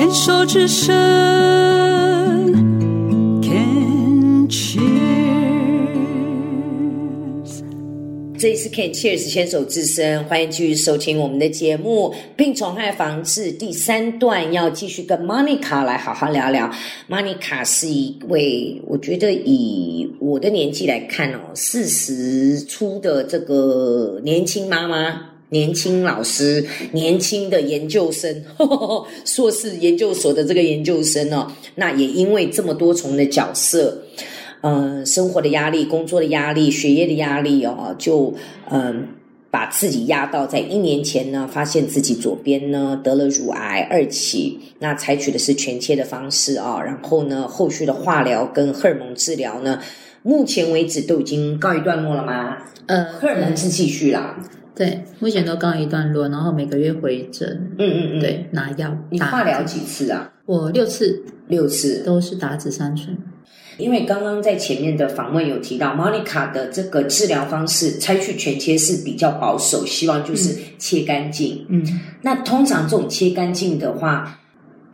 牵手之声，Can cheers。这里是 Can Cheers 牵手之声，欢迎继续收听我们的节目。病虫害防治第三段要继续跟 Monica 来好好聊聊。Monica 是一位，我觉得以我的年纪来看哦，四十出的这个年轻妈妈。年轻老师，年轻的研究生，硕士研究所的这个研究生哦，那也因为这么多重的角色，呃，生活的压力、工作的压力、学业的压力哦，就嗯、把自己压到在一年前呢，发现自己左边呢得了乳癌二期，那采取的是全切的方式啊、然后呢，后续的化疗跟荷尔蒙治疗呢，目前为止都已经告一段落了吗？呃，荷尔蒙是继续啦，对，目前都告一段落，然后每个月回诊，嗯嗯嗯，，对，拿药。你化疗几次啊？我六次六次。都是打紫杉醇。因为刚刚在前面的访问有提到，Monica 的这个治疗方式采取全切是比较保守，希望就是切干净。嗯，那通常这种切干净的话，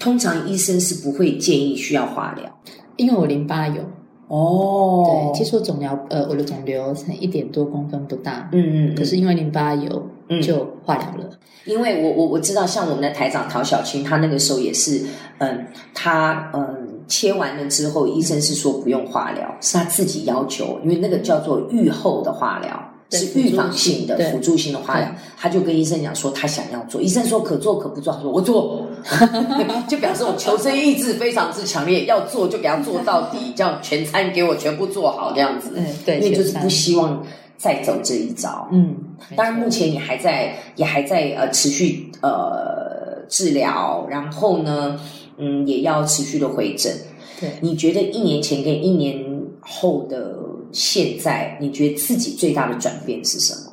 通常医生是不会建议需要化疗。因为我淋巴有，哦。对，其实我肿瘤，呃，我的肿瘤才一点多公分不大，嗯嗯，可是因为淋巴有嗯，就化疗了。因为我我我知道，像我们的台长陶小青，他那个时候也是，嗯，他嗯切完了之后，医生是说不用化疗，是他自己要求，因为那个叫做预后的化疗，是预防性的辅助性的化疗，他就跟医生讲说他想要做，医生说可做可不做，他说我做，就表示我求生意志非常之强烈，要做就给他做到底，这样全餐给我全部做好这样子，嗯，对，因为就是不希望再走这一招，嗯，当然，目前也还在，也还在呃持续呃治疗，然后呢，嗯，也要持续的回诊。对，你觉得一年前跟一年后的现在，你觉得自己最大的转变是什么？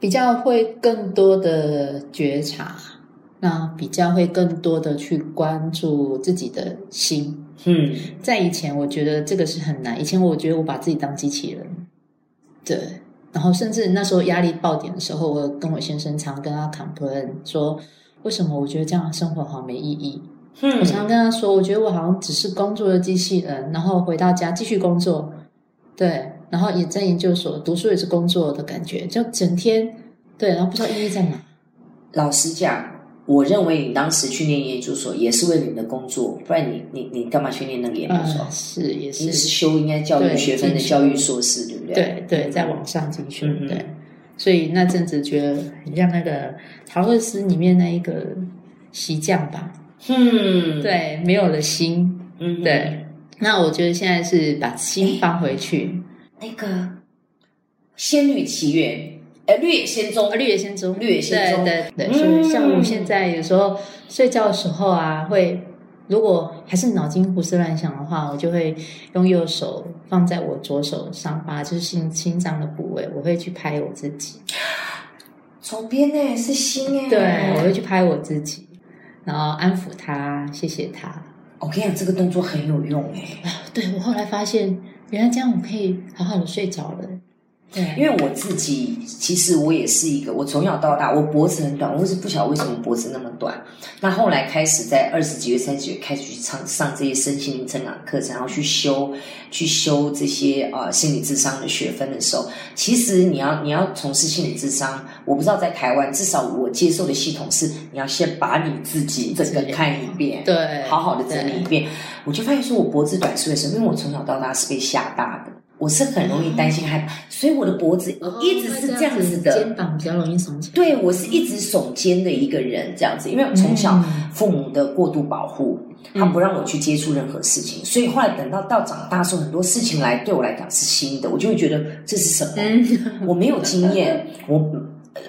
比较会更多的觉察，那比较会更多的去关注自己的心。嗯在以前，我觉得这个是很难。以前我觉得我把自己当机器人，对，然后甚至那时候压力爆点的时候，我跟我先生常跟他 complain 说，为什么我觉得这样的生活好没意义？我常跟他说，我觉得我好像只是工作的机器人，然后回到家继续工作，对，然后也在研究所读书也是工作的感觉，就整天对，然后不知道意义在哪。老实讲，我认为你当时去念研究所也是为了你的工作，不然你你你干嘛去念那个研究所？嗯，是也你是，是修应该教育对学分的教育硕士，对不对？对对，在网上进修，对，所以那阵子觉得很像那个陶乐斯里面那一个席匠吧，嗯，，对，没有了心，嗯，对。那我觉得现在是把心放回去，那个《仙女奇缘》，呃，《绿野仙踪》啊，绿野仙踪，绿野仙踪对对对，嗯所以像我现在有时候睡觉的时候啊，会如果还是脑筋胡思乱想的话，我就会用右手放在我左手上巴，就是心心脏的部位，我会去拍我自己，左边呢是心哎，对，我会去拍我自己，然后安抚他，谢谢他。我跟你讲，这个动作很有用哎，啊，对我后来发现，原来这样我可以好好的睡着了。对，因为我自己其实我也是一个，我从小到大我脖子很短，我是不晓得为什么脖子那么短。那后来开始在二十几岁、三十几岁开始去上上这些身心灵成长课程，然后去修去修这些呃心理智商的学分的时候，其实你要你要从事心理智商，我不知道在台湾，至少我接受的系统是你要先把你自己整个看一遍，对，好好的整理一遍，我就发现说我脖子短是为什么？因为我从小到大是被吓大的，我是很容易担心害怕，所以我的脖子我一直是这样子的。肩膀比较容易耸起来。对，我是一直耸肩的一个人，这样子，因为从小嗯父母的过度保护，他不让我去接触任何事情，所以后来等到到长大的时候，很多事情来对我来讲是新的，我就会觉得这是什么？嗯，我没有经验，我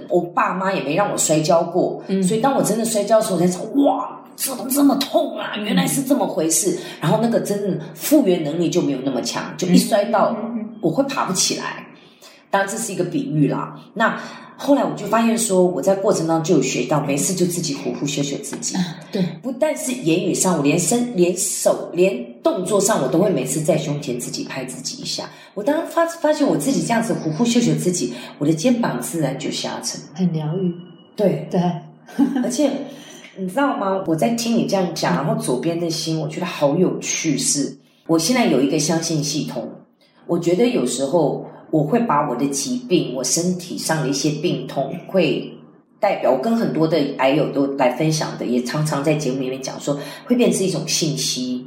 我爸妈也没让我摔跤过，嗯所以当我真的摔跤的时候，我才知道哇，怎么这么痛啊？原来是这么回事。然后那个真的复原能力就没有那么强，就一摔到嗯我会爬不起来。当然这是一个比喻啦。那后来我就发现说，我在过程当中就有学到，没事就自己呼呼秀秀自己。啊，对，不但是言语上，我连身、连手、连动作上，我都会每次在胸前自己拍自己一下。我当发发现我自己这样子呼呼秀秀自己，我的肩膀自然就下沉。很疗愈。对，对，而且你知道吗？我在听你这样讲，然后左边的心，我觉得好有趣。是，我现在有一个相信系统，我觉得有时候我会把我的疾病，我身体上的一些病痛，会代表我跟很多的癌友都来分享的，也常常在节目里面讲说，会变成一种信息。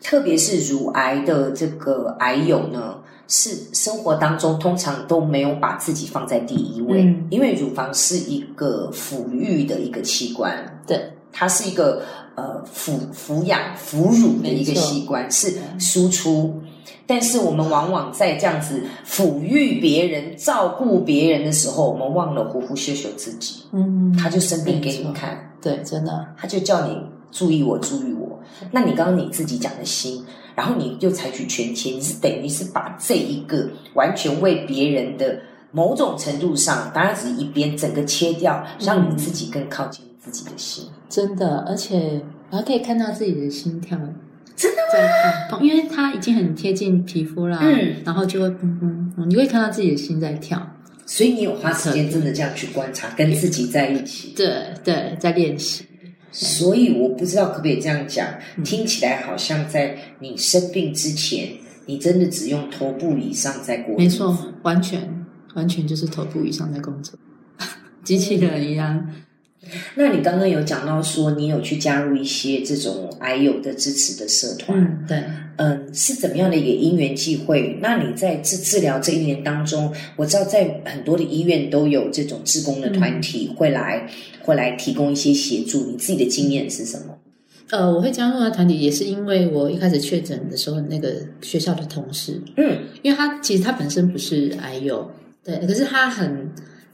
特别是乳癌的这个癌友呢，是生活当中通常都没有把自己放在第一位，嗯因为乳房是一个抚育的一个器官，对，它是一个呃抚抚养哺乳的一个器官，是输出。但是我们往往在这样子抚育别人、照顾别人的时候，我们忘了呼呼秀秀自己，嗯，他就生病给你看。对，真的，他就叫你注意我，注意我。那你刚刚你自己讲的心，然后你就采取全切，你是等于是把这一个完全为别人的某种程度上，当然只是一边整个切掉，让你自己更靠近自己的心。真的，而且我还可以看到自己的心跳，真的因为它已经很贴近皮肤啦，嗯，然后就会砰砰砰，你会看到自己的心在跳，所以你有花时间真的这样去观察，跟自己在一起。对对，在练习，所以我不知道可不可以这样讲，嗯。听起来好像在你生病之前，你真的只用头部以上在过。没错，完全完全就是头部以上在工作，机器人一样，那你刚刚有讲到说，你有去加入一些这种癌友的支持的社团，嗯，对。嗯，是怎么样的一个因缘际会？那你在治治疗这一年当中，我知道在很多的医院都有这种志工的团体会来，会来提供一些协助。你自己的经验是什么？呃，我会加入那团体，也是因为我一开始确诊的时候，那个学校的同事，嗯，因为他其实他本身不是癌友，对，可是他很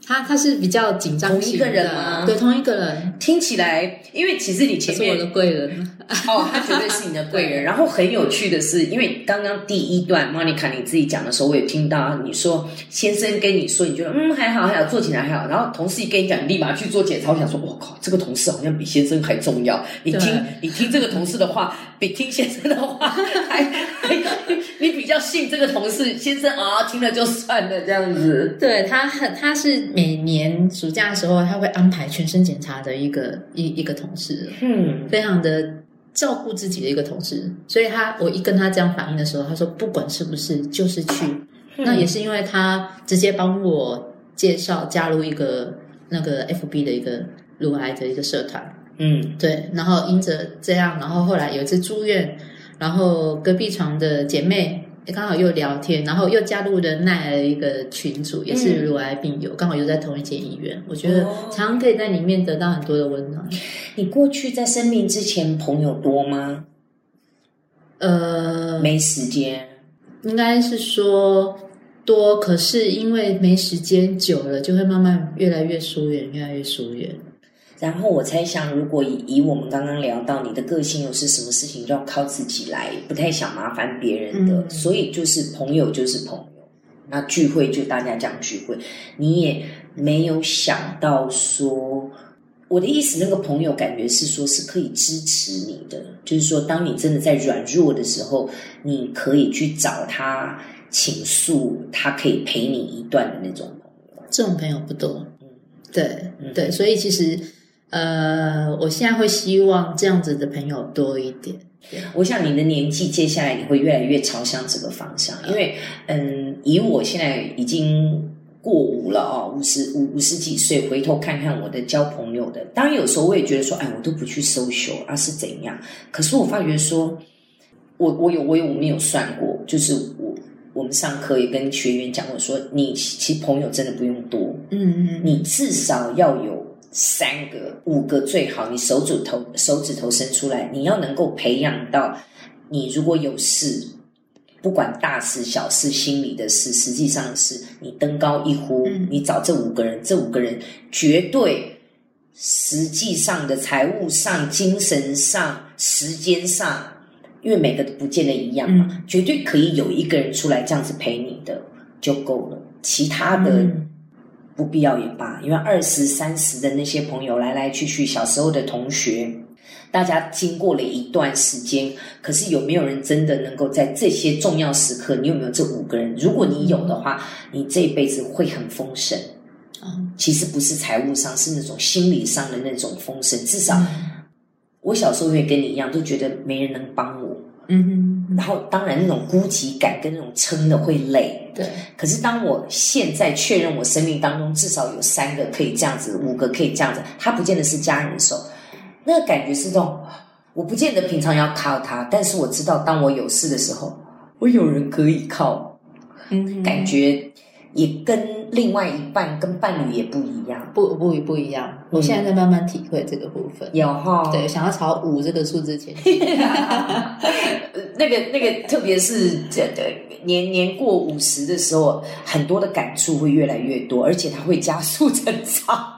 他他是比较紧张同一个人吗对，同一个人，听起来，因为其实你前面是我的贵人，哦，他绝对是你的贵人。然后很有趣的是，因为刚刚第一段 Monica 你自己讲的时候，我也听到你说先生跟你说，你觉得嗯还好还好，做起来还好。然后同事一跟你讲，你立马去做检查，我想说，我靠，这个同事好像比先生还重要。你听你听这个同事的话，比听先生的话还 还你比较信这个同事，先生啊听了就算了这样子。对他很他是每年暑假的时候，他会安排全身检查的一个一一个同事，嗯，非常的照顾自己的一个同事，所以他我一跟他这样反映的时候，他说不管是不是就是去，那也是因为他直接帮我介绍加入一个那个 FB 的一个乳癌的一个社团，嗯。对，然后因着这样，然后后来有一次住院，然后隔壁床的姐妹。刚好又聊天，然后又加入了奈的一个群组，也是乳癌病友，刚好又在同一间医院。我觉得哦常常可以在里面得到很多的温暖。你过去在生病之前朋友多吗？呃，没时间。应该是说多，可是因为没时间久了，就会慢慢越来越疏远，越来越疏远。然后我猜想，如果以以我们刚刚聊到你的个性，又是什么事情都要靠自己来，不太想麻烦别人的，嗯。所以就是朋友就是朋友，那聚会就大家讲聚会，你也没有想到说，我的意思，那个朋友感觉是说是可以支持你的，就是说，当你真的在软弱的时候，你可以去找他倾诉，他可以陪你一段的那种朋友。这种朋友不多，嗯。对嗯。对，所以其实呃，我现在会希望这样子的朋友多一点。我想你的年纪接下来你会越来越朝向这个方向，因为嗯，以我现在已经过五了哦，五十五五十几岁，回头看看我的交朋友的，当然有时候我也觉得说，哎，我都不去 social 啊是怎样？可是我发觉说，我我有我有我们有算过，就是我我们上课也跟学员讲过说，你其实朋友真的不用多，嗯嗯，你至少要有三个、五个最好，你手指头手指头伸出来，你要能够培养到，你如果有事，不管大事小事，心里的事，实际上是你登高一呼，嗯。你找这五个人，这五个人绝对实际上的财务上、精神上、时间上，因为每个都不见得一样嘛，嗯。绝对可以有一个人出来这样子陪你的就够了，其他的。嗯不必要也罢，因为二十三十的那些朋友来来去去，小时候的同学，大家经过了一段时间，可是有没有人真的能够在这些重要时刻，你有没有这五个人？如果你有的话，你这一辈子会很丰盛。嗯其实不是财务上，是那种心理上的那种丰盛。至少我小时候也跟你一样，都觉得没人能帮我。嗯哼，然后当然那种孤寂感跟那种撑的会累。对，可是当我现在确认我生命当中至少有三个可以这样子，五个可以这样子，他不见得是家人的时候，那个感觉是这种，我不见得平常要靠他，但是我知道当我有事的时候，我有人可以靠，嗯，感觉也跟另外一半跟伴侣也不一样。不不不一样。我现在在慢慢体会这个部分。有哈，对，想要朝五这个数字前进。那个那个，特别是这个年年过五十的时候，很多的感触会越来越多，而且它会加速成长。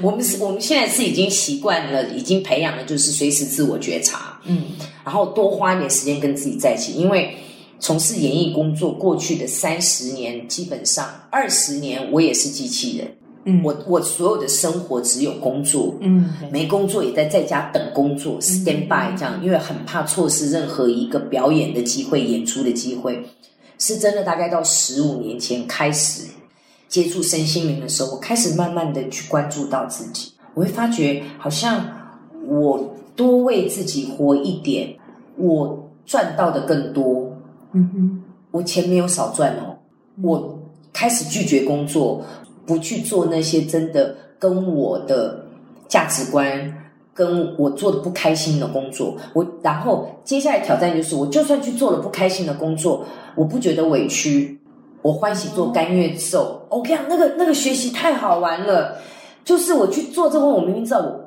我们是我们现在是已经习惯了，已经培养了，就是随时自我觉察，嗯然后多花一点时间跟自己在一起。因为从事演艺工作过去的三十年，基本上二十年我也是机器人，嗯，我我所有的生活只有工作，嗯没工作也在在家等工作，stand by 这样，因为很怕错失任何一个表演的机会、演出的机会。是真的，大概到十五年前开始接触身心灵的时候，我开始慢慢的去关注到自己，我会发觉好像我多为自己活一点，我赚到的更多，嗯哼，我钱没有少赚哦，我开始拒绝工作，不去做那些真的跟我的价值观、跟我做的不开心的工作。我然后接下来挑战就是，我就算去做了不开心的工作，我不觉得委屈，我欢喜做甘愿受。我跟你讲，那个那个学习太好玩了，就是我去做这个，我明明知道我。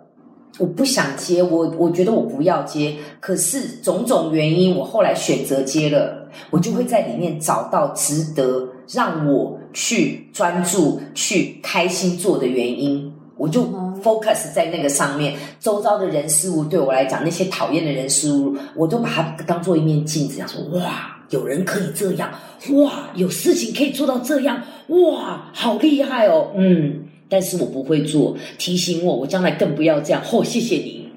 我不想接，我我觉得我不要接，可是种种原因，我后来选择接了，我就会在里面找到值得让我去专注、去开心做的原因，我就嗯 focus 在那个上面。周遭的人事物对我来讲，那些讨厌的人事物，我都把它当做一面镜子，想说哇，有人可以这样，哇，有事情可以做到这样，哇，好厉害哦，嗯。但是我不会做，提醒我，我将来更不要这样。嚯、谢谢你！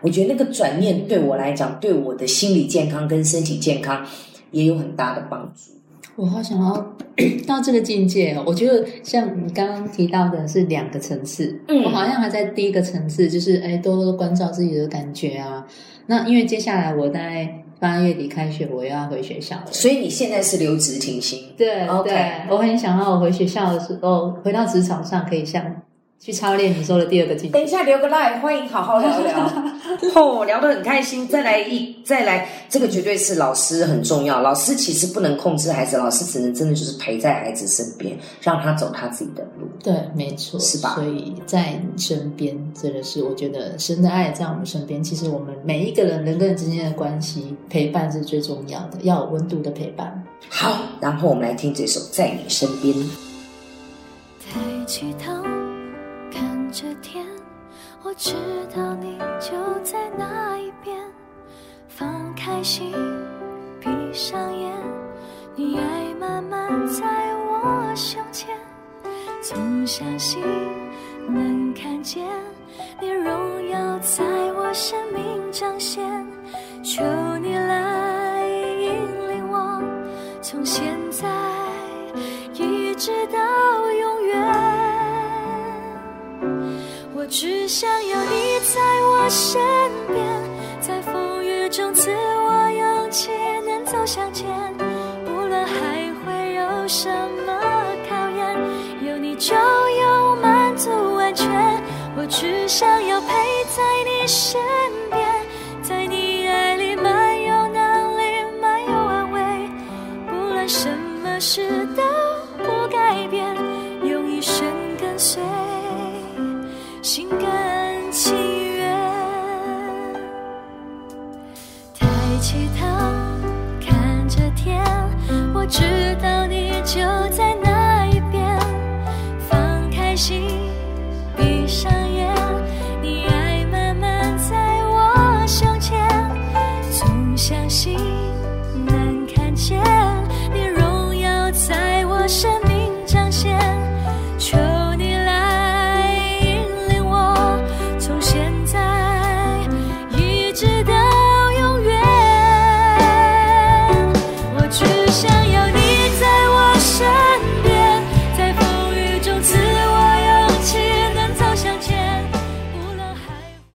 我觉得那个转念对我来讲，对我的心理健康跟身体健康也有很大的帮助。我好想要 到这个境界哦。我觉得像你刚刚提到的是两个层次，嗯我好像还在第一个层次，就是哎，多关照自己的感觉啊。那因为接下来我在八月底开学，我又要回学校了。所以你现在是留职停薪，对 OK 对，我很想要我回学校的时候，回到职场上可以像去操练你说的第二个技巧。等一下留个 line，欢迎好好聊聊。哦，聊得很开心，再来一再来，这个绝对是老师很重要。老师其实不能控制孩子，老师只能真的就是陪在孩子身边，让他走他自己的路。对，没错，是吧所以在你身边，真的是我觉得神的爱在我们身边。其实我们每一个人人跟人之间的关系，陪伴是最重要的，要有温度的陪伴。好，然后我们来听这首《在你身边》。抬起头，看着天，我知道你就在那一边。放开心，闭上眼，你爱慢慢在我胸前。总相信能看见你荣耀在我生命彰显。求你来引领我，从现只想要你在我身边，在风雨中赐我勇气，能走向前。无论还会有什么考验，有你就有满足完全。我只想要陪在你身从前，总相信。